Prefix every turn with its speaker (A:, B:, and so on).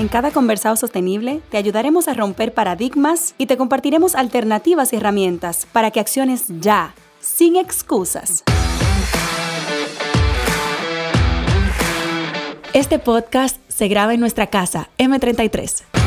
A: En cada conversado sostenible te ayudaremos a romper paradigmas y te compartiremos alternativas y herramientas para que acciones ya, sin excusas. Este podcast se graba en nuestra casa M33